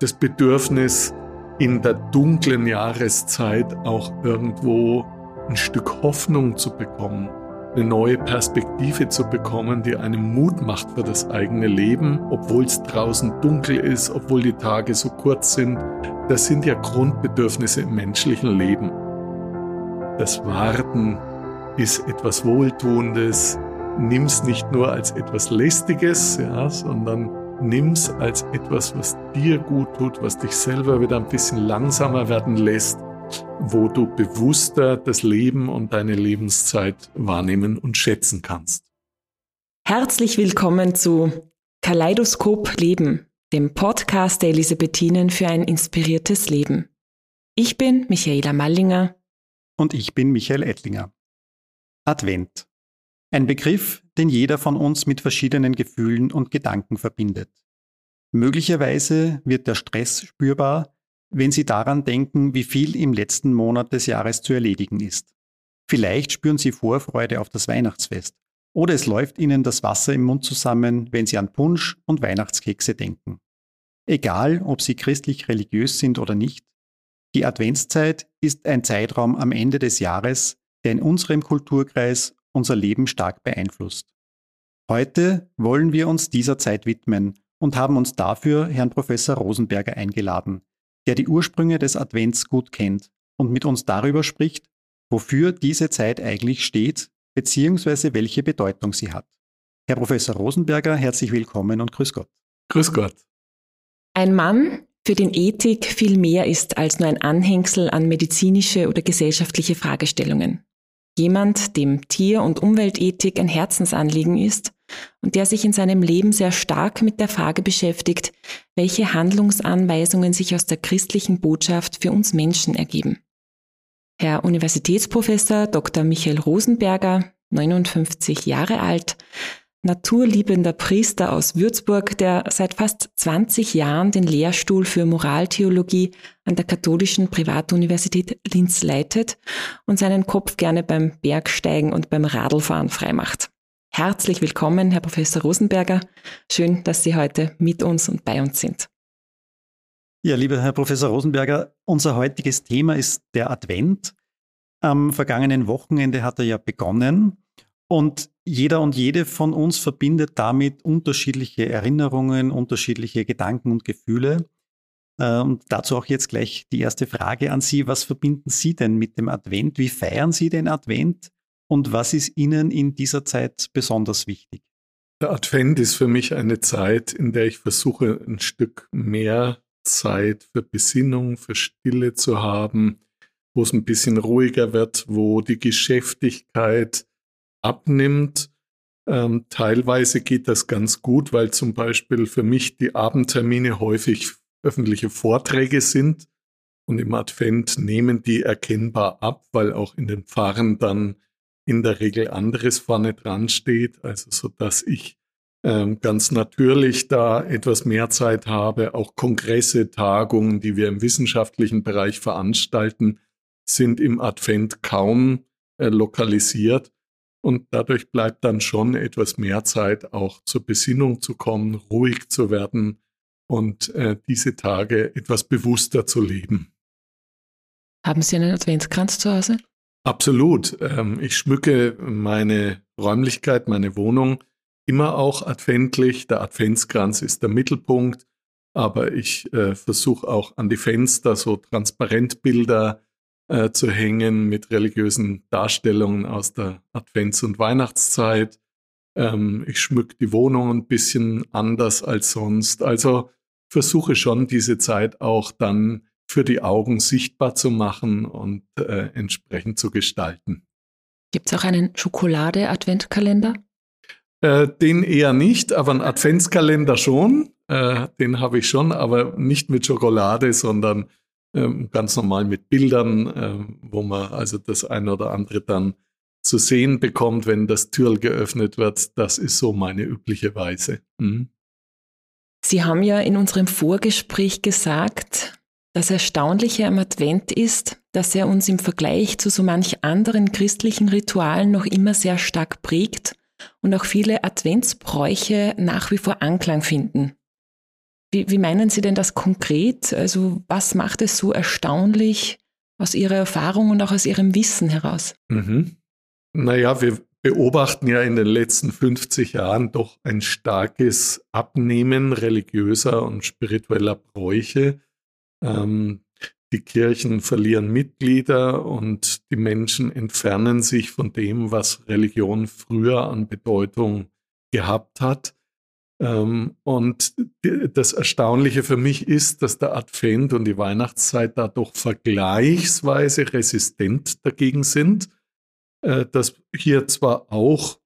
das Bedürfnis, in der dunklen Jahreszeit auch irgendwo ein Stück Hoffnung zu bekommen, eine neue Perspektive zu bekommen, die einem Mut macht für das eigene Leben, obwohl es draußen dunkel ist, obwohl die Tage so kurz sind. Das sind ja Grundbedürfnisse im menschlichen Leben. Das Warten ist etwas Wohltuendes. Nimm's nicht nur als etwas Lästiges, ja, sondern nimm's als etwas, was dir gut tut, was dich selber wieder ein bisschen langsamer werden lässt, wo du bewusster das Leben und deine Lebenszeit wahrnehmen und schätzen kannst. Herzlich willkommen zu Kaleidoskop Leben, dem Podcast der Elisabethinen für ein inspiriertes Leben. Ich bin Michaela Mallinger. Und ich bin Michael Ettlinger. Advent. Ein Begriff, den jeder von uns mit verschiedenen Gefühlen und Gedanken verbindet. Möglicherweise wird der Stress spürbar, wenn Sie daran denken, wie viel im letzten Monat des Jahres zu erledigen ist. Vielleicht spüren Sie Vorfreude auf das Weihnachtsfest oder es läuft Ihnen das Wasser im Mund zusammen, wenn Sie an Punsch und Weihnachtskekse denken. Egal, ob Sie christlich religiös sind oder nicht, die Adventszeit ist ein Zeitraum am Ende des Jahres, der in unserem Kulturkreis unser Leben stark beeinflusst. Heute wollen wir uns dieser Zeit widmen und haben uns dafür Herrn Professor Rosenberger eingeladen, der die Ursprünge des Advents gut kennt und mit uns darüber spricht, wofür diese Zeit eigentlich steht, beziehungsweise welche Bedeutung sie hat. Herr Professor Rosenberger, herzlich willkommen und grüß Gott. Grüß Gott. Ein Mann, für den Ethik viel mehr ist als nur ein Anhängsel an medizinische oder gesellschaftliche Fragestellungen. Jemand, dem Tier- und Umweltethik ein Herzensanliegen ist und der sich in seinem Leben sehr stark mit der Frage beschäftigt, welche Handlungsanweisungen sich aus der christlichen Botschaft für uns Menschen ergeben. Herr Universitätsprofessor Dr. Michael Rosenberger, 59 Jahre alt, naturliebender Priester aus Würzburg, der seit fast 20 Jahren den Lehrstuhl für Moraltheologie an der katholischen Privatuniversität Linz leitet und seinen Kopf gerne beim Bergsteigen und beim Radlfahren freimacht. Herzlich willkommen, Herr Professor Rosenberger. Schön, dass Sie heute mit uns und bei uns sind. Ja, lieber Herr Professor Rosenberger, unser heutiges Thema ist der Advent. Am vergangenen Wochenende hat er ja begonnen und jeder und jede von uns verbindet damit unterschiedliche Erinnerungen, unterschiedliche Gedanken und Gefühle. Äh, und dazu auch jetzt gleich die erste Frage an Sie. Was verbinden Sie denn mit dem Advent? Wie feiern Sie den Advent? Und was ist Ihnen in dieser Zeit besonders wichtig? Der Advent ist für mich eine Zeit, in der ich versuche, ein Stück mehr Zeit für Besinnung, für Stille zu haben, wo es ein bisschen ruhiger wird, wo die Geschäftigkeit abnimmt. Ähm, teilweise geht das ganz gut, weil zum Beispiel für mich die Abendtermine häufig öffentliche Vorträge sind. Und im Advent nehmen die erkennbar ab, weil auch in den Pfarren dann in der Regel anderes vorne dran steht, also so dass ich ähm, ganz natürlich da etwas mehr Zeit habe. Auch Kongresse, Tagungen, die wir im wissenschaftlichen Bereich veranstalten, sind im Advent kaum äh, lokalisiert. Und dadurch bleibt dann schon etwas mehr Zeit, auch zur Besinnung zu kommen, ruhig zu werden und äh, diese Tage etwas bewusster zu leben. Haben Sie einen Adventskranz zu Hause? Absolut. Ähm, ich schmücke meine Räumlichkeit, meine Wohnung immer auch adventlich. Der Adventskranz ist der Mittelpunkt, aber ich äh, versuche auch an die Fenster so Transparentbilder äh, zu hängen mit religiösen Darstellungen aus der Advents- und Weihnachtszeit. Ähm, ich schmücke die Wohnung ein bisschen anders als sonst. Also versuche schon diese Zeit auch dann für die Augen sichtbar zu machen und äh, entsprechend zu gestalten. Gibt es auch einen Schokolade-Adventkalender? Äh, den eher nicht, aber einen Adventskalender schon. Äh, den habe ich schon, aber nicht mit Schokolade, sondern ähm, ganz normal mit Bildern, äh, wo man also das eine oder andere dann zu sehen bekommt, wenn das Türl geöffnet wird. Das ist so meine übliche Weise. Mhm. Sie haben ja in unserem Vorgespräch gesagt, das Erstaunliche am Advent ist, dass er uns im Vergleich zu so manch anderen christlichen Ritualen noch immer sehr stark prägt und auch viele Adventsbräuche nach wie vor Anklang finden. Wie, wie meinen Sie denn das konkret? Also was macht es so erstaunlich aus Ihrer Erfahrung und auch aus Ihrem Wissen heraus? Mhm. Naja, wir beobachten ja in den letzten 50 Jahren doch ein starkes Abnehmen religiöser und spiritueller Bräuche. Ähm, die Kirchen verlieren Mitglieder und die Menschen entfernen sich von dem, was Religion früher an Bedeutung gehabt hat. Ähm, und das Erstaunliche für mich ist, dass der Advent und die Weihnachtszeit da doch vergleichsweise resistent dagegen sind, äh, dass hier zwar auch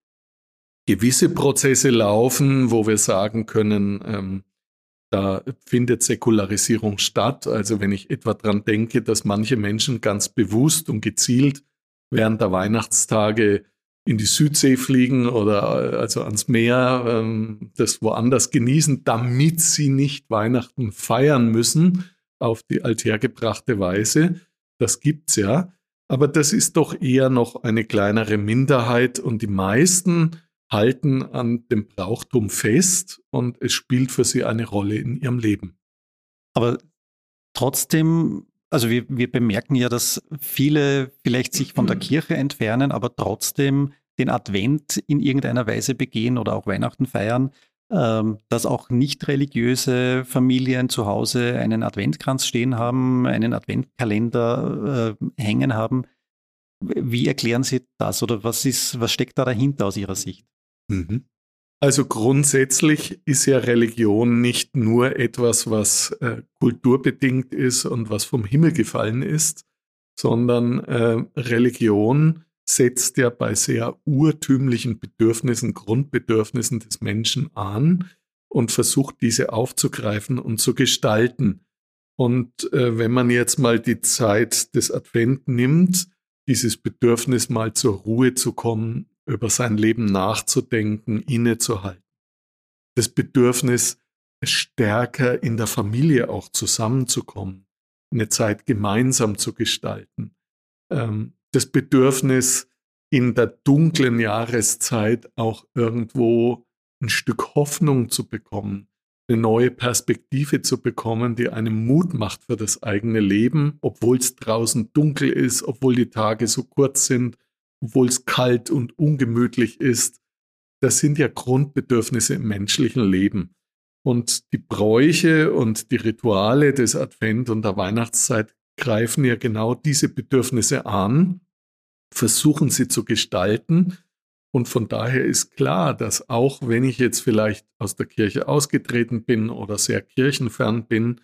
gewisse Prozesse laufen, wo wir sagen können, ähm, da findet Säkularisierung statt. Also wenn ich etwa daran denke, dass manche Menschen ganz bewusst und gezielt während der Weihnachtstage in die Südsee fliegen oder also ans Meer, ähm, das woanders genießen, damit sie nicht Weihnachten feiern müssen auf die althergebrachte Weise. Das gibt's ja. Aber das ist doch eher noch eine kleinere Minderheit und die meisten halten an dem Brauchtum fest und es spielt für sie eine Rolle in ihrem Leben. Aber trotzdem also wir, wir bemerken ja, dass viele vielleicht sich von der Kirche entfernen, aber trotzdem den Advent in irgendeiner Weise begehen oder auch Weihnachten feiern, ähm, dass auch nicht religiöse Familien zu Hause einen Adventkranz stehen haben, einen Adventkalender äh, hängen haben. Wie erklären Sie das oder was, ist, was steckt da dahinter aus Ihrer Sicht? Mhm. Also grundsätzlich ist ja Religion nicht nur etwas, was äh, kulturbedingt ist und was vom Himmel gefallen ist, sondern äh, Religion setzt ja bei sehr urtümlichen Bedürfnissen, Grundbedürfnissen des Menschen an und versucht diese aufzugreifen und zu gestalten. Und äh, wenn man jetzt mal die Zeit des Advent nimmt, dieses Bedürfnis mal zur Ruhe zu kommen, über sein Leben nachzudenken, innezuhalten. Das Bedürfnis, stärker in der Familie auch zusammenzukommen, eine Zeit gemeinsam zu gestalten. Ähm, das Bedürfnis, in der dunklen Jahreszeit auch irgendwo ein Stück Hoffnung zu bekommen, eine neue Perspektive zu bekommen, die einem Mut macht für das eigene Leben, obwohl es draußen dunkel ist, obwohl die Tage so kurz sind, obwohl es kalt und ungemütlich ist. Das sind ja Grundbedürfnisse im menschlichen Leben. Und die Bräuche und die Rituale des Advent und der Weihnachtszeit greifen ja genau diese Bedürfnisse an, versuchen sie zu gestalten. Und von daher ist klar, dass auch wenn ich jetzt vielleicht aus der Kirche ausgetreten bin oder sehr kirchenfern bin,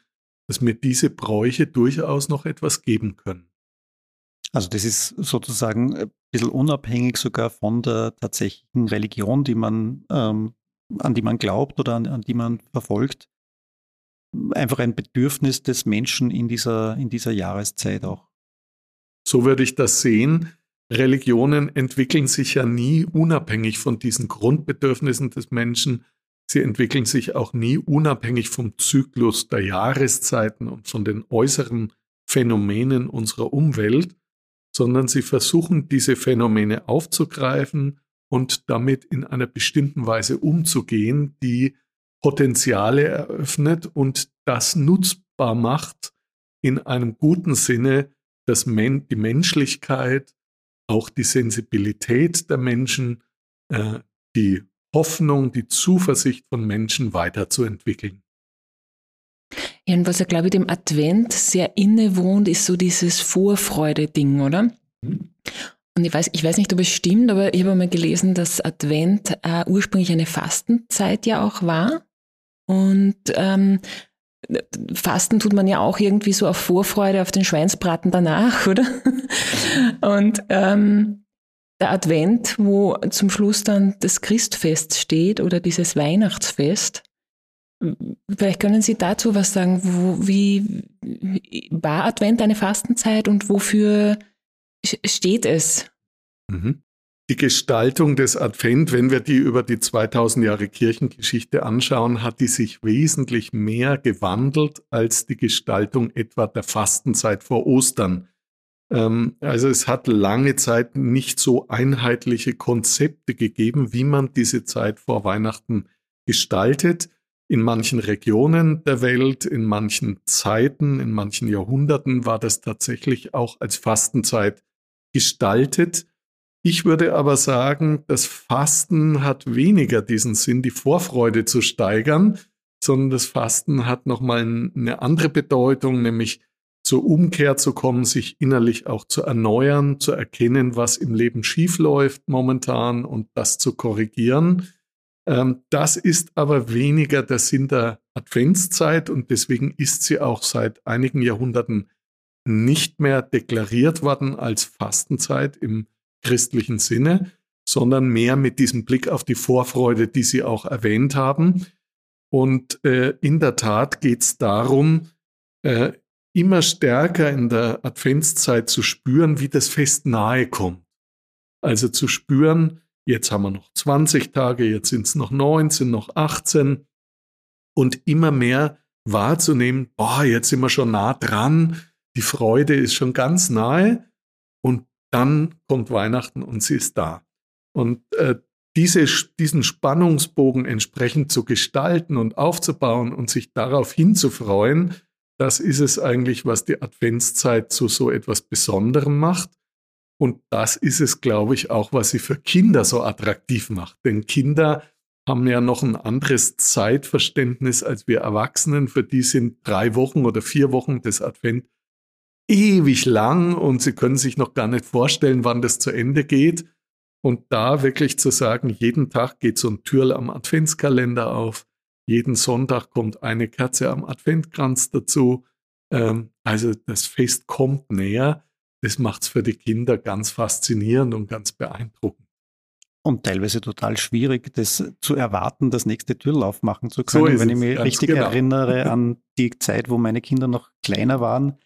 dass mir diese Bräuche durchaus noch etwas geben können. Also das ist sozusagen ein bisschen unabhängig sogar von der tatsächlichen Religion, die man, ähm, an die man glaubt oder an, an die man verfolgt einfach ein Bedürfnis des Menschen in dieser, in dieser Jahreszeit auch. So würde ich das sehen. Religionen entwickeln sich ja nie unabhängig von diesen Grundbedürfnissen des Menschen. Sie entwickeln sich auch nie unabhängig vom Zyklus der Jahreszeiten und von den äußeren Phänomenen unserer Umwelt, sondern sie versuchen, diese Phänomene aufzugreifen und damit in einer bestimmten Weise umzugehen, die Potenziale eröffnet und das nutzbar macht in einem guten Sinne, dass men die Menschlichkeit, auch die Sensibilität der Menschen, äh, die Hoffnung, die Zuversicht von Menschen weiterzuentwickeln. Ja, und was ja, glaube ich, dem Advent sehr innewohnt, ist so dieses Vorfreude-Ding, oder? Mhm. Und ich weiß, ich weiß nicht, ob es stimmt, aber ich habe mal gelesen, dass Advent äh, ursprünglich eine Fastenzeit ja auch war. Und ähm, Fasten tut man ja auch irgendwie so auf Vorfreude auf den Schweinsbraten danach, oder? Und ähm, der Advent, wo zum Schluss dann das Christfest steht oder dieses Weihnachtsfest, vielleicht können Sie dazu was sagen. Wo, wie war Advent eine Fastenzeit und wofür steht es? Mhm die Gestaltung des Advent, wenn wir die über die 2000 Jahre Kirchengeschichte anschauen, hat die sich wesentlich mehr gewandelt als die Gestaltung etwa der Fastenzeit vor Ostern. Ähm, also es hat lange Zeit nicht so einheitliche Konzepte gegeben, wie man diese Zeit vor Weihnachten gestaltet. In manchen Regionen der Welt, in manchen Zeiten, in manchen Jahrhunderten war das tatsächlich auch als Fastenzeit gestaltet. Ich würde aber sagen, das Fasten hat weniger diesen Sinn, die Vorfreude zu steigern, sondern das Fasten hat nochmal eine andere Bedeutung, nämlich zur Umkehr zu kommen, sich innerlich auch zu erneuern, zu erkennen, was im Leben schiefläuft momentan und das zu korrigieren. Ähm, das ist aber weniger der Sinn der Adventszeit und deswegen ist sie auch seit einigen Jahrhunderten nicht mehr deklariert worden als Fastenzeit im christlichen Sinne, sondern mehr mit diesem Blick auf die Vorfreude, die Sie auch erwähnt haben. Und äh, in der Tat geht es darum, äh, immer stärker in der Adventszeit zu spüren, wie das Fest nahe kommt. Also zu spüren, jetzt haben wir noch 20 Tage, jetzt sind es noch 19, noch 18 und immer mehr wahrzunehmen, boah, jetzt sind wir schon nah dran, die Freude ist schon ganz nahe und dann kommt Weihnachten und sie ist da. Und äh, diese, diesen Spannungsbogen entsprechend zu gestalten und aufzubauen und sich darauf hinzufreuen, das ist es eigentlich, was die Adventszeit zu so etwas Besonderem macht. Und das ist es, glaube ich, auch, was sie für Kinder so attraktiv macht. Denn Kinder haben ja noch ein anderes Zeitverständnis als wir Erwachsenen. Für die sind drei Wochen oder vier Wochen des Advent ewig lang und sie können sich noch gar nicht vorstellen, wann das zu Ende geht. Und da wirklich zu sagen, jeden Tag geht so ein Türl am Adventskalender auf, jeden Sonntag kommt eine Kerze am Adventkranz dazu. Ähm, also das Fest kommt näher. Das macht es für die Kinder ganz faszinierend und ganz beeindruckend. Und teilweise total schwierig, das zu erwarten, das nächste Türlauf machen zu können. So Wenn ich mich richtig genau. erinnere an die Zeit, wo meine Kinder noch kleiner waren,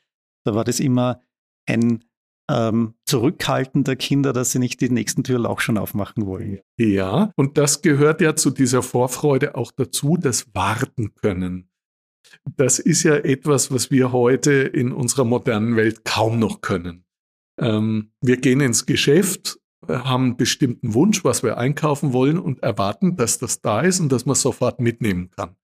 da war das immer ein ähm, Zurückhalten der Kinder, dass sie nicht die nächsten Türen auch schon aufmachen wollen. Ja, und das gehört ja zu dieser Vorfreude auch dazu, das Warten können. Das ist ja etwas, was wir heute in unserer modernen Welt kaum noch können. Ähm, wir gehen ins Geschäft, haben einen bestimmten Wunsch, was wir einkaufen wollen und erwarten, dass das da ist und dass man sofort mitnehmen kann.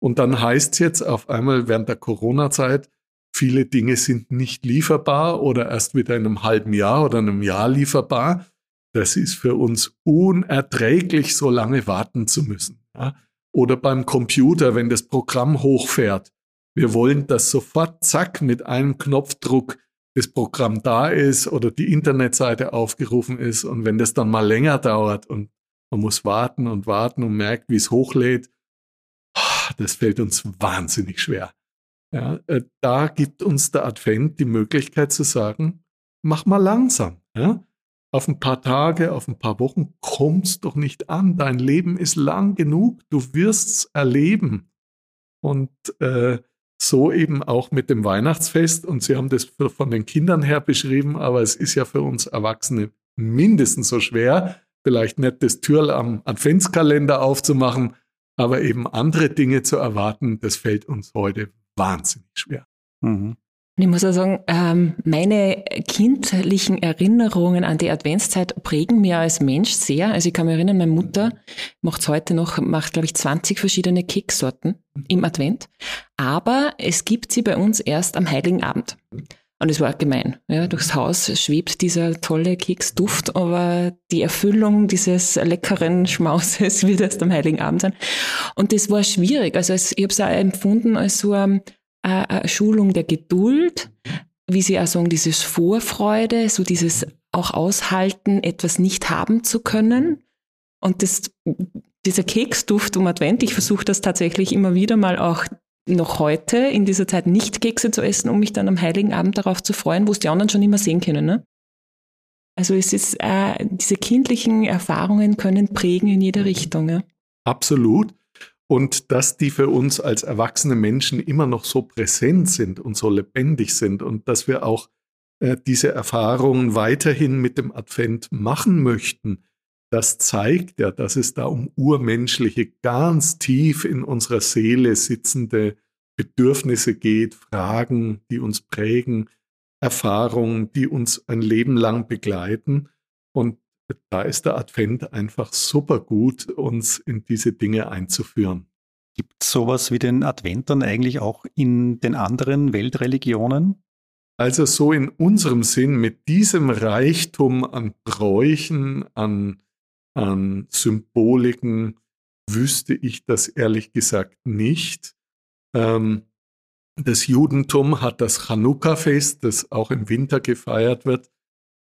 Und dann heißt es jetzt auf einmal während der Corona-Zeit, Viele Dinge sind nicht lieferbar oder erst wieder in einem halben Jahr oder einem Jahr lieferbar. Das ist für uns unerträglich, so lange warten zu müssen. Ja? Oder beim Computer, wenn das Programm hochfährt. Wir wollen, dass sofort, zack, mit einem Knopfdruck das Programm da ist oder die Internetseite aufgerufen ist. Und wenn das dann mal länger dauert und man muss warten und warten und merkt, wie es hochlädt, das fällt uns wahnsinnig schwer. Ja, äh, da gibt uns der Advent die Möglichkeit zu sagen, mach mal langsam. Ja? Auf ein paar Tage, auf ein paar Wochen kommt's doch nicht an. Dein Leben ist lang genug. Du wirst's erleben. Und äh, so eben auch mit dem Weihnachtsfest. Und Sie haben das von den Kindern her beschrieben, aber es ist ja für uns Erwachsene mindestens so schwer, vielleicht nicht das Türl am Adventskalender aufzumachen, aber eben andere Dinge zu erwarten, das fällt uns heute wahnsinnig schwer. Mhm. Ich muss auch sagen, ähm, meine kindlichen Erinnerungen an die Adventszeit prägen mir als Mensch sehr. Also ich kann mich erinnern, meine Mutter macht heute noch, macht glaube ich 20 verschiedene Kekssorten im Advent. Aber es gibt sie bei uns erst am Heiligen Abend. Und es war gemein. Ja, durchs Haus schwebt dieser tolle Keksduft, aber die Erfüllung dieses leckeren Schmauses wird erst am Heiligen Abend sein. Und das war schwierig. Also ich habe es auch empfunden als so eine, eine Schulung der Geduld, wie Sie auch sagen, dieses Vorfreude, so dieses auch aushalten, etwas nicht haben zu können. Und das, dieser Keksduft um Advent, ich versuche das tatsächlich immer wieder mal auch noch heute in dieser Zeit nicht Kekse zu essen, um mich dann am Heiligen Abend darauf zu freuen, wo es die anderen schon immer sehen können. Ne? Also es ist, äh, diese kindlichen Erfahrungen können prägen in jede Richtung. Ja? Absolut. Und dass die für uns als erwachsene Menschen immer noch so präsent sind und so lebendig sind und dass wir auch äh, diese Erfahrungen weiterhin mit dem Advent machen möchten, das zeigt ja, dass es da um urmenschliche, ganz tief in unserer Seele sitzende Bedürfnisse geht, Fragen, die uns prägen, Erfahrungen, die uns ein Leben lang begleiten. Und da ist der Advent einfach super gut, uns in diese Dinge einzuführen. Gibt es sowas wie den Advent dann eigentlich auch in den anderen Weltreligionen? Also so in unserem Sinn mit diesem Reichtum an Bräuchen, an, an Symboliken, wüsste ich das ehrlich gesagt nicht. Ähm, das Judentum hat das Chanukka-Fest, das auch im Winter gefeiert wird,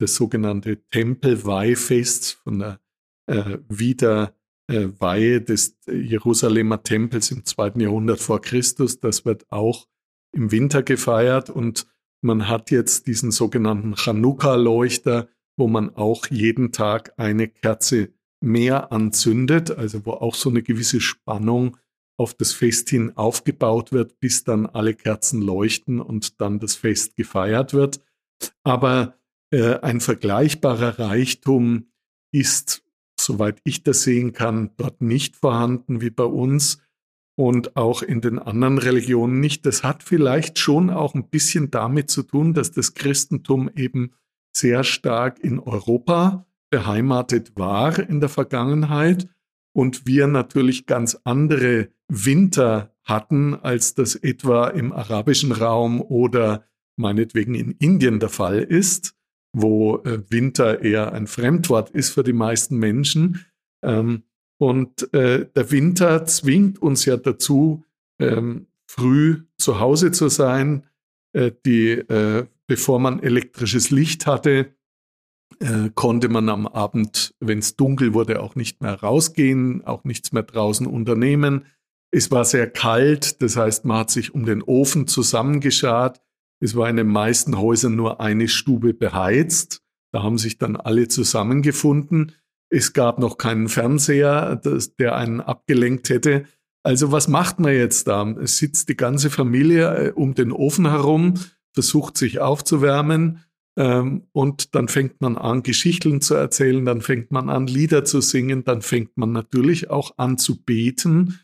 das sogenannte Tempelweihfest von der äh, Wiederweihe des Jerusalemer Tempels im zweiten Jahrhundert vor Christus. Das wird auch im Winter gefeiert und man hat jetzt diesen sogenannten Chanukka-Leuchter, wo man auch jeden Tag eine Kerze mehr anzündet, also wo auch so eine gewisse Spannung auf das Fest hin aufgebaut wird, bis dann alle Kerzen leuchten und dann das Fest gefeiert wird. Aber äh, ein vergleichbarer Reichtum ist, soweit ich das sehen kann, dort nicht vorhanden wie bei uns und auch in den anderen Religionen nicht. Das hat vielleicht schon auch ein bisschen damit zu tun, dass das Christentum eben sehr stark in Europa beheimatet war in der Vergangenheit und wir natürlich ganz andere Winter hatten, als das etwa im arabischen Raum oder meinetwegen in Indien der Fall ist, wo äh, Winter eher ein Fremdwort ist für die meisten Menschen. Ähm, und äh, der Winter zwingt uns ja dazu, ähm, früh zu Hause zu sein, äh, die, bevor man elektrisches Licht hatte, konnte man am Abend, wenn es dunkel wurde, auch nicht mehr rausgehen, auch nichts mehr draußen unternehmen. Es war sehr kalt, das heißt, man hat sich um den Ofen zusammengeschart. Es war in den meisten Häusern nur eine Stube beheizt. Da haben sich dann alle zusammengefunden. Es gab noch keinen Fernseher, das, der einen abgelenkt hätte. Also was macht man jetzt da? Es sitzt die ganze Familie äh, um den Ofen herum, versucht sich aufzuwärmen ähm, und dann fängt man an, Geschichten zu erzählen, dann fängt man an, Lieder zu singen, dann fängt man natürlich auch an zu beten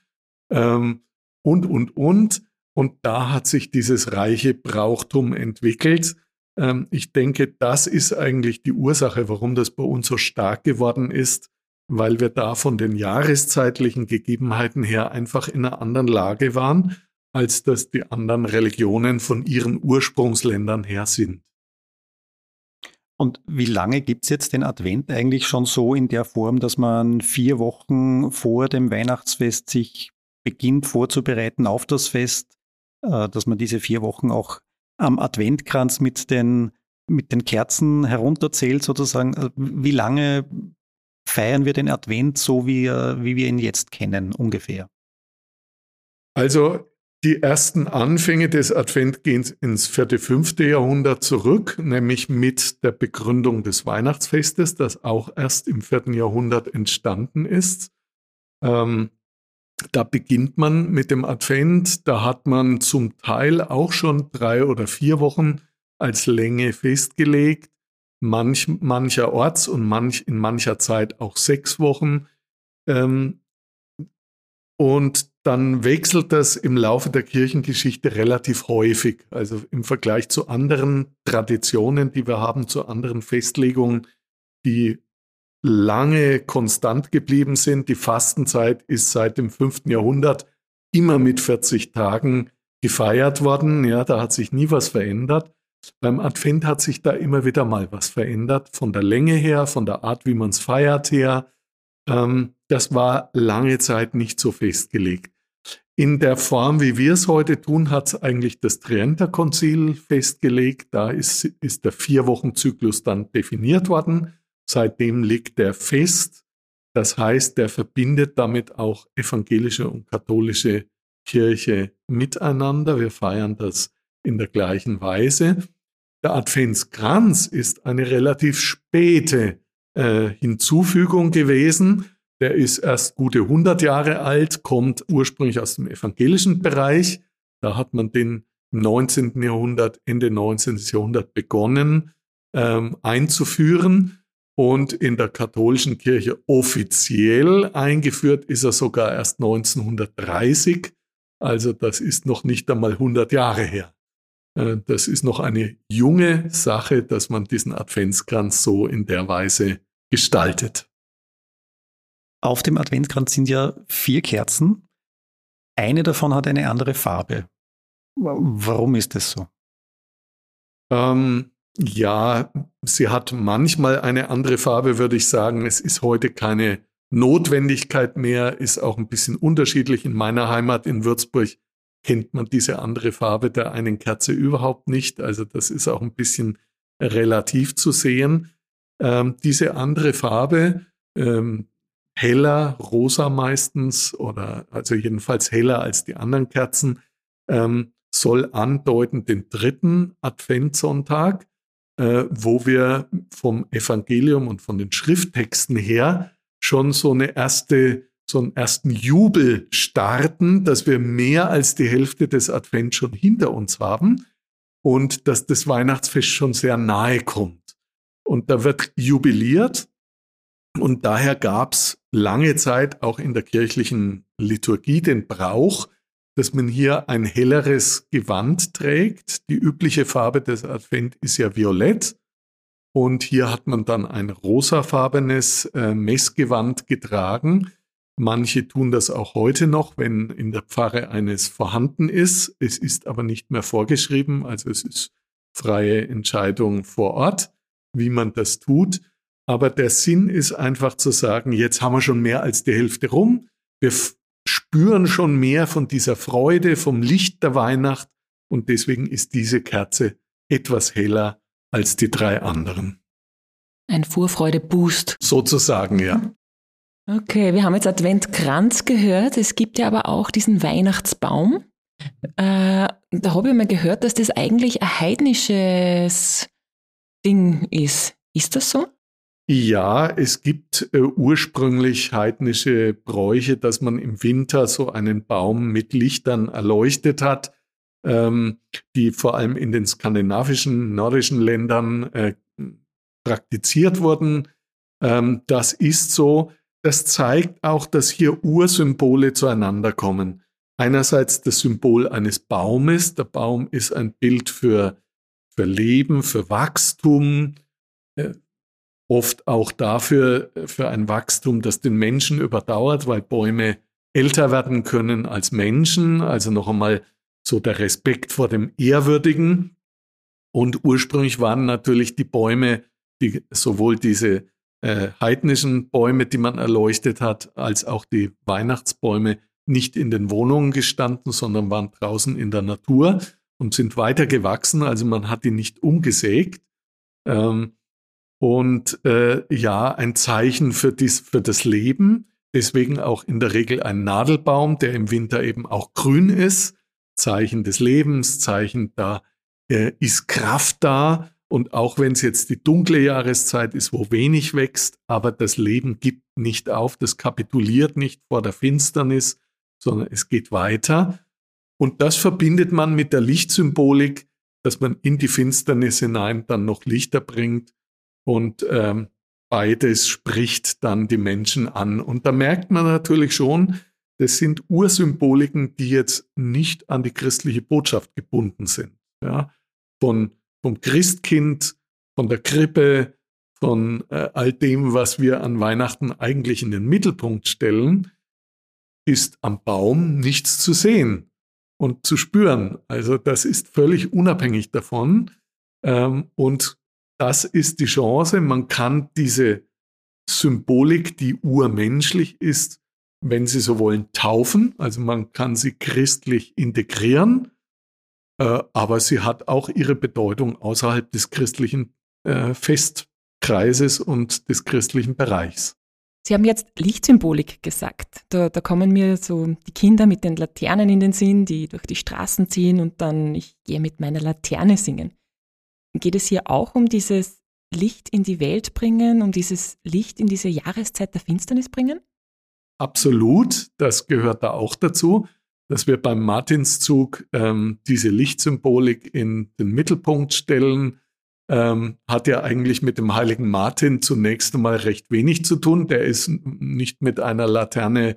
ähm, und, und, und. Und da hat sich dieses reiche Brauchtum entwickelt. Ähm, ich denke, das ist eigentlich die Ursache, warum das bei uns so stark geworden ist, weil wir da von den jahreszeitlichen Gegebenheiten her einfach in einer anderen Lage waren, als das die anderen Religionen von ihren Ursprungsländern her sind. Und wie lange gibt es jetzt den Advent eigentlich schon so in der Form, dass man vier Wochen vor dem Weihnachtsfest sich beginnt vorzubereiten auf das Fest, dass man diese vier Wochen auch am Adventkranz mit den, mit den Kerzen herunterzählt sozusagen? Also wie lange feiern wir den Advent so, wie, wie wir ihn jetzt kennen ungefähr? Also die ersten Anfänge des Advent gehen ins vierte, fünfte Jahrhundert zurück, nämlich mit der Begründung des Weihnachtsfestes, das auch erst im vierten Jahrhundert entstanden ist. Ähm, da beginnt man mit dem Advent, da hat man zum Teil auch schon drei oder vier Wochen als Länge festgelegt, manch, mancherorts und manch, in mancher Zeit auch sechs Wochen. Ähm, und dann wechselt das im Laufe der Kirchengeschichte relativ häufig. Also im Vergleich zu anderen Traditionen, die wir haben, zu anderen Festlegungen, die lange konstant geblieben sind. Die Fastenzeit ist seit dem 5. Jahrhundert immer mit 40 Tagen gefeiert worden. Ja, da hat sich nie was verändert. Beim Advent hat sich da immer wieder mal was verändert, von der Länge her, von der Art, wie man es feiert her. Ähm, das war lange Zeit nicht so festgelegt. In der Form, wie wir es heute tun, hat es eigentlich das Trienter-Konzil festgelegt. Da ist, ist der Vier-Wochen-Zyklus dann definiert worden. Seitdem liegt der fest. Das heißt, der verbindet damit auch evangelische und katholische Kirche miteinander. Wir feiern das in der gleichen Weise. Der Adventskranz ist eine relativ späte äh, Hinzufügung gewesen. Der ist erst gute 100 Jahre alt, kommt ursprünglich aus dem evangelischen Bereich. Da hat man den im 19. Jahrhundert, Ende 19. Jahrhundert begonnen ähm, einzuführen. Und in der katholischen Kirche offiziell eingeführt ist er sogar erst 1930. Also das ist noch nicht einmal 100 Jahre her. Äh, das ist noch eine junge Sache, dass man diesen Adventskranz so in der Weise gestaltet. Auf dem Adventkranz sind ja vier Kerzen. eine davon hat eine andere Farbe. Warum ist das so? Ähm, ja, sie hat manchmal eine andere Farbe, würde ich sagen. Es ist heute keine Notwendigkeit mehr, ist auch ein bisschen unterschiedlich. In meiner Heimat in Würzburg kennt man diese andere Farbe der einen Kerze überhaupt nicht. Also das ist auch ein bisschen relativ zu sehen. Ähm, diese andere Farbe, ähm, heller, rosa meistens oder also jedenfalls heller als die anderen Kerzen, ähm, soll andeuten den dritten Adventssonntag, äh, wo wir vom Evangelium und von den Schrifttexten her schon so eine erste, so einen ersten Jubel starten, dass wir mehr als die Hälfte des Advents schon hinter uns haben und dass das Weihnachtsfest schon sehr nahe kommt. Und da wird jubiliert und daher gab es lange Zeit auch in der kirchlichen Liturgie den Brauch, dass man hier ein helleres Gewand trägt. Die übliche Farbe des Advent ist ja violett. Und hier hat man dann ein rosafarbenes äh, Messgewand getragen. Manche tun das auch heute noch, wenn in der Pfarre eines vorhanden ist. Es ist aber nicht mehr vorgeschrieben, also es ist freie Entscheidung vor Ort, wie man das tut. Aber der Sinn ist einfach zu sagen, jetzt haben wir schon mehr als die Hälfte rum. Wir spüren schon mehr von dieser Freude, vom Licht der Weihnacht. Und deswegen ist diese Kerze etwas heller als die drei anderen. Ein Vorfreude-Boost. Sozusagen, ja. Okay, wir haben jetzt Adventkranz gehört. Es gibt ja aber auch diesen Weihnachtsbaum. Äh, da habe ich mal gehört, dass das eigentlich ein heidnisches Ding ist. Ist das so? Ja, es gibt äh, ursprünglich heidnische Bräuche, dass man im Winter so einen Baum mit Lichtern erleuchtet hat, ähm, die vor allem in den skandinavischen, nordischen Ländern äh, praktiziert wurden. Ähm, das ist so. Das zeigt auch, dass hier Ursymbole zueinander kommen. Einerseits das Symbol eines Baumes. Der Baum ist ein Bild für, für Leben, für Wachstum, äh, oft auch dafür, für ein Wachstum, das den Menschen überdauert, weil Bäume älter werden können als Menschen. Also noch einmal so der Respekt vor dem Ehrwürdigen. Und ursprünglich waren natürlich die Bäume, die, sowohl diese äh, heidnischen Bäume, die man erleuchtet hat, als auch die Weihnachtsbäume nicht in den Wohnungen gestanden, sondern waren draußen in der Natur und sind weiter gewachsen. Also man hat die nicht umgesägt. Ähm, und äh, ja, ein Zeichen für, dies, für das Leben. Deswegen auch in der Regel ein Nadelbaum, der im Winter eben auch grün ist. Zeichen des Lebens, Zeichen, da äh, ist Kraft da. Und auch wenn es jetzt die dunkle Jahreszeit ist, wo wenig wächst, aber das Leben gibt nicht auf, das kapituliert nicht vor der Finsternis, sondern es geht weiter. Und das verbindet man mit der Lichtsymbolik, dass man in die Finsternis hinein dann noch Lichter bringt und ähm, beides spricht dann die Menschen an. Und da merkt man natürlich schon, das sind Ursymboliken, die jetzt nicht an die christliche Botschaft gebunden sind. Ja? Von, vom Christkind, von der Krippe, von äh, all dem, was wir an Weihnachten eigentlich in den Mittelpunkt stellen, ist am Baum nichts zu sehen und zu spüren. Also das ist völlig unabhängig davon. Ähm, und das ist die Chance. Man kann diese Symbolik, die urmenschlich ist, wenn Sie so wollen, taufen. Also man kann sie christlich integrieren, äh, aber sie hat auch ihre Bedeutung außerhalb des christlichen äh, Festkreises und des christlichen Bereichs. Sie haben jetzt Lichtsymbolik gesagt. Da, da, kommen mir so die Kinder mit den Laternen in den Sinn, die durch die Straßen ziehen und dann ich gehe mit meiner Laterne singen. Geht es hier auch um dieses Licht in die Welt bringen, um dieses Licht in diese Jahreszeit der Finsternis bringen? Absolut, das gehört da auch dazu, dass wir beim Martinszug ähm, diese Lichtsymbolik in den Mittelpunkt stellen. Ähm, hat ja eigentlich mit dem heiligen Martin zunächst einmal recht wenig zu tun. Der ist nicht mit einer Laterne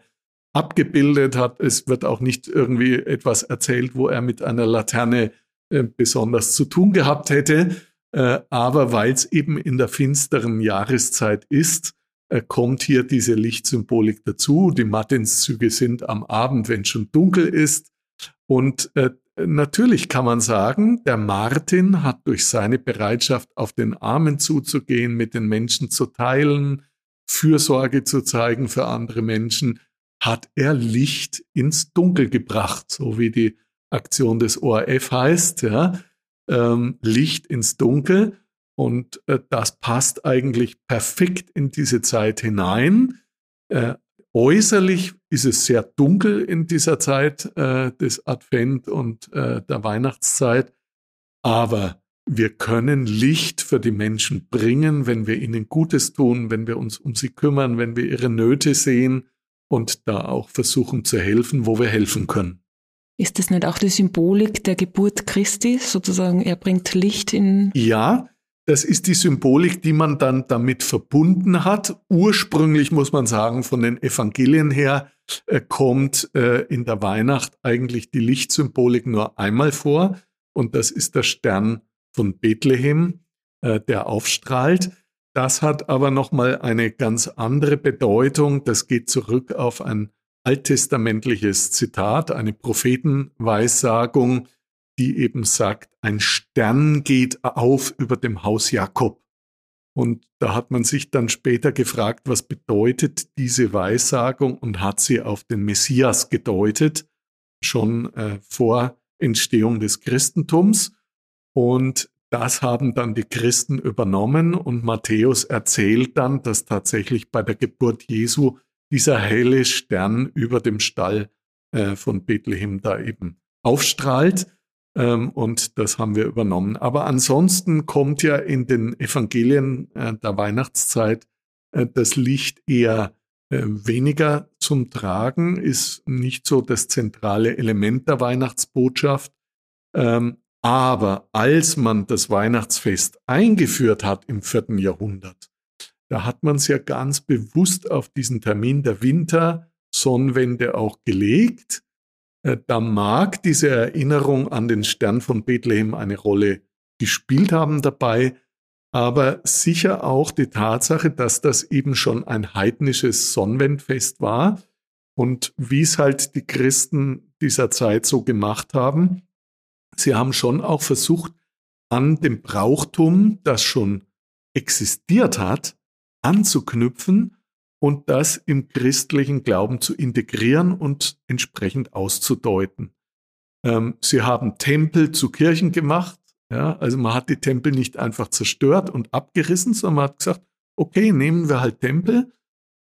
abgebildet, hat, es wird auch nicht irgendwie etwas erzählt, wo er mit einer Laterne äh, besonders zu tun gehabt hätte. Äh, aber weil es eben in der finsteren Jahreszeit ist, äh, kommt hier diese Lichtsymbolik dazu. Die Mattinszüge sind am Abend, wenn schon dunkel ist. Und äh, natürlich kann man sagen, der Martin hat durch seine Bereitschaft, auf den Armen zuzugehen, mit den Menschen zu teilen, Fürsorge zu zeigen für andere Menschen, hat er Licht ins Dunkel gebracht, so wie die Aktion des ORF heißt, ja, ähm, Licht ins Dunkel. Und äh, das passt eigentlich perfekt in diese Zeit hinein. Äh, äußerlich ist es sehr dunkel in dieser Zeit äh, des Advent und äh, der Weihnachtszeit, aber wir können Licht für die Menschen bringen, wenn wir ihnen Gutes tun, wenn wir uns um sie kümmern, wenn wir ihre Nöte sehen und da auch versuchen zu helfen, wo wir helfen können. Ist das nicht auch die Symbolik der Geburt Christi, sozusagen, er bringt Licht in. Ja, das ist die Symbolik, die man dann damit verbunden hat. Ursprünglich muss man sagen, von den Evangelien her äh, kommt äh, in der Weihnacht eigentlich die Lichtsymbolik nur einmal vor. Und das ist der Stern von Bethlehem, äh, der aufstrahlt. Das hat aber nochmal eine ganz andere Bedeutung. Das geht zurück auf ein alttestamentliches Zitat, eine Prophetenweissagung, die eben sagt, ein Stern geht auf über dem Haus Jakob. Und da hat man sich dann später gefragt, was bedeutet diese Weissagung und hat sie auf den Messias gedeutet, schon äh, vor Entstehung des Christentums. Und das haben dann die Christen übernommen und Matthäus erzählt dann, dass tatsächlich bei der Geburt Jesu dieser helle Stern über dem Stall äh, von Bethlehem da eben aufstrahlt. Ähm, und das haben wir übernommen. Aber ansonsten kommt ja in den Evangelien äh, der Weihnachtszeit äh, das Licht eher äh, weniger zum Tragen, ist nicht so das zentrale Element der Weihnachtsbotschaft. Ähm, aber als man das Weihnachtsfest eingeführt hat im vierten Jahrhundert, da hat man es ja ganz bewusst auf diesen Termin der Wintersonnenwende auch gelegt. Äh, da mag diese Erinnerung an den Stern von Bethlehem eine Rolle gespielt haben dabei, aber sicher auch die Tatsache, dass das eben schon ein heidnisches Sonnenwendfest war und wie es halt die Christen dieser Zeit so gemacht haben, Sie haben schon auch versucht, an dem Brauchtum, das schon existiert hat, anzuknüpfen und das im christlichen Glauben zu integrieren und entsprechend auszudeuten. Ähm, sie haben Tempel zu Kirchen gemacht. Ja, also man hat die Tempel nicht einfach zerstört und abgerissen, sondern man hat gesagt, okay, nehmen wir halt Tempel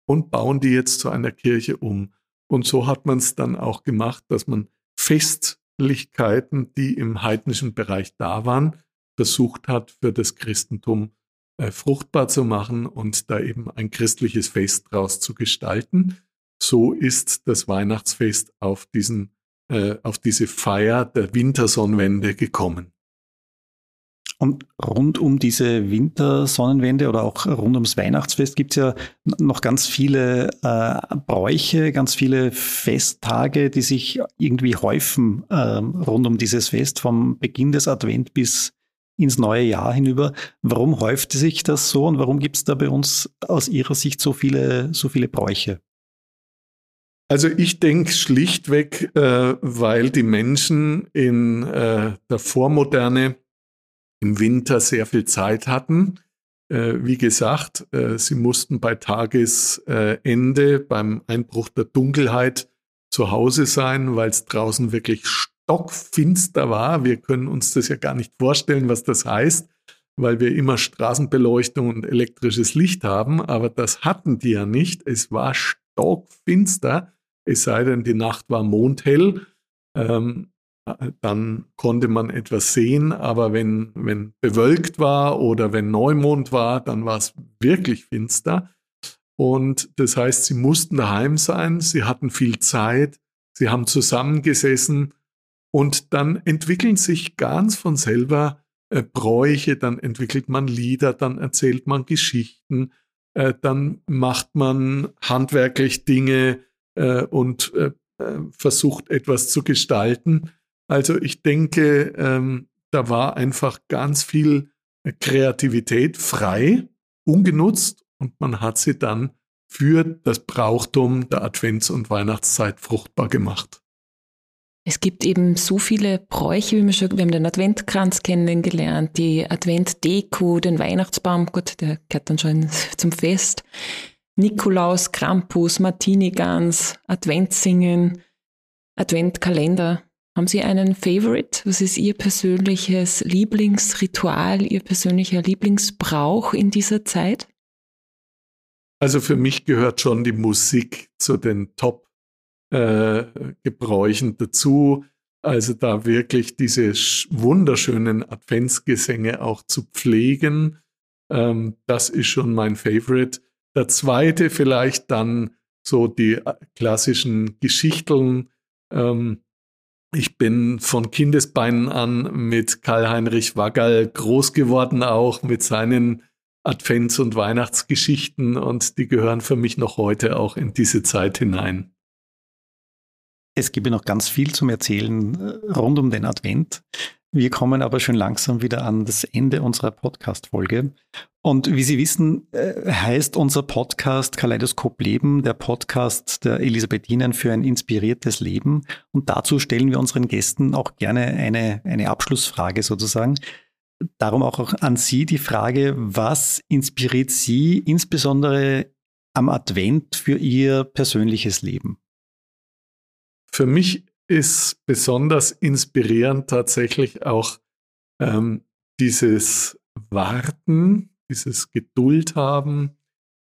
und bauen die jetzt zu einer Kirche um. Und so hat man es dann auch gemacht, dass man fest Möglichkeiten, die im heidnischen Bereich da waren, versucht hat, für das Christentum äh, fruchtbar zu machen und da eben ein christliches Fest draus zu gestalten. So ist das Weihnachtsfest auf diesen, äh, auf diese Feier der Wintersonnenwende gekommen. Und rund um diese Wintersonnenwende oder auch rund ums Weihnachtsfest gibt es ja noch ganz viele äh, Bräuche, ganz viele Festtage, die sich irgendwie häufen äh, rund um dieses Fest, vom Beginn des Advent bis ins neue Jahr hinüber. Warum häuft sich das so und warum gibt es da bei uns aus Ihrer Sicht so viele, so viele Bräuche? Also ich denke schlichtweg, äh, weil die Menschen in äh, der Vormoderne im Winter sehr viel Zeit hatten. Äh, wie gesagt, äh, sie mussten bei Tagesende, beim Einbruch der Dunkelheit zu Hause sein, weil es draußen wirklich stockfinster war. Wir können uns das ja gar nicht vorstellen, was das heißt, weil wir immer Straßenbeleuchtung und elektrisches Licht haben, aber das hatten die ja nicht. Es war stockfinster, es sei denn, die Nacht war mondhell. Ähm, dann konnte man etwas sehen, aber wenn, wenn bewölkt war oder wenn Neumond war, dann war es wirklich finster. Und das heißt, sie mussten daheim sein, sie hatten viel Zeit, sie haben zusammengesessen und dann entwickeln sich ganz von selber äh, Bräuche, dann entwickelt man Lieder, dann erzählt man Geschichten, äh, dann macht man handwerklich Dinge äh, und äh, äh, versucht etwas zu gestalten. Also ich denke, ähm, da war einfach ganz viel Kreativität frei, ungenutzt und man hat sie dann für das Brauchtum der Advents- und Weihnachtszeit fruchtbar gemacht. Es gibt eben so viele Bräuche, wie wir schon, wir haben den Adventkranz kennengelernt, die Adventdeko, den Weihnachtsbaum, Gott, der gehört dann schon zum Fest. Nikolaus, Krampus, Martini-Gans, Adventsingen, Adventkalender. Haben Sie einen Favorite? Was ist Ihr persönliches Lieblingsritual, Ihr persönlicher Lieblingsbrauch in dieser Zeit? Also für mich gehört schon die Musik zu den Top-Gebräuchen äh, dazu. Also da wirklich diese wunderschönen Adventsgesänge auch zu pflegen, ähm, das ist schon mein Favorite. Der zweite vielleicht dann so die äh, klassischen Geschichteln. Ähm, ich bin von Kindesbeinen an mit Karl-Heinrich Waggal groß geworden, auch mit seinen Advents- und Weihnachtsgeschichten und die gehören für mich noch heute auch in diese Zeit hinein. Es gibt noch ganz viel zum Erzählen äh, rund um den Advent. Wir kommen aber schon langsam wieder an das Ende unserer Podcast-Folge. Und wie Sie wissen, äh, heißt unser Podcast Kaleidoskop Leben, der Podcast der Elisabethinen für ein inspiriertes Leben. Und dazu stellen wir unseren Gästen auch gerne eine, eine Abschlussfrage sozusagen. Darum auch an Sie die Frage, was inspiriert Sie insbesondere am Advent für Ihr persönliches Leben? Für mich ist besonders inspirierend tatsächlich auch ähm, dieses Warten, dieses Geduld haben.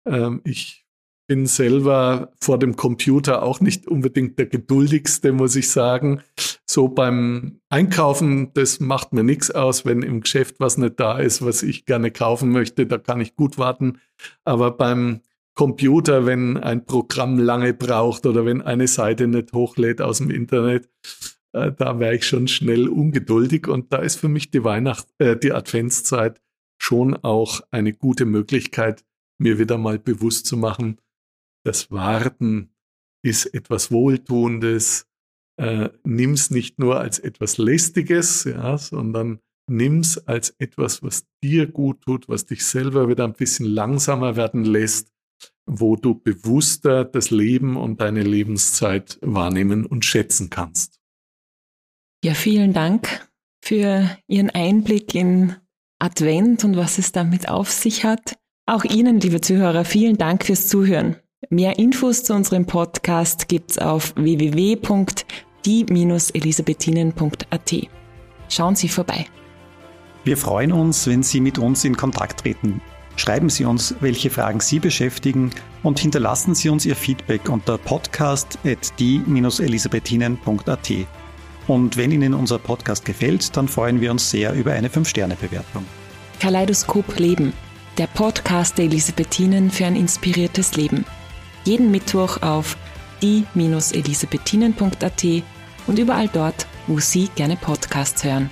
Ähm, ich bin selber vor dem Computer auch nicht unbedingt der geduldigste, muss ich sagen. So beim Einkaufen, das macht mir nichts aus, wenn im Geschäft was nicht da ist, was ich gerne kaufen möchte, da kann ich gut warten. Aber beim Computer, wenn ein Programm lange braucht oder wenn eine Seite nicht hochlädt aus dem Internet, äh, da wäre ich schon schnell ungeduldig. Und da ist für mich die Weihnacht, äh, die Adventszeit schon auch eine gute Möglichkeit, mir wieder mal bewusst zu machen, das Warten ist etwas Wohltuendes. Äh, nimm's nicht nur als etwas Lästiges, ja, sondern nimm's als etwas, was dir gut tut, was dich selber wieder ein bisschen langsamer werden lässt wo du bewusster das Leben und deine Lebenszeit wahrnehmen und schätzen kannst. Ja, vielen Dank für Ihren Einblick in Advent und was es damit auf sich hat. Auch Ihnen, liebe Zuhörer, vielen Dank fürs Zuhören. Mehr Infos zu unserem Podcast gibt's auf www.die-elisabethinen.at. Schauen Sie vorbei. Wir freuen uns, wenn Sie mit uns in Kontakt treten. Schreiben Sie uns, welche Fragen Sie beschäftigen und hinterlassen Sie uns Ihr Feedback unter podcast.die-elisabethinen.at. Und wenn Ihnen unser Podcast gefällt, dann freuen wir uns sehr über eine 5-Sterne-Bewertung. Kaleidoskop Leben, der Podcast der Elisabethinen für ein inspiriertes Leben. Jeden Mittwoch auf die-elisabethinen.at und überall dort, wo Sie gerne Podcasts hören.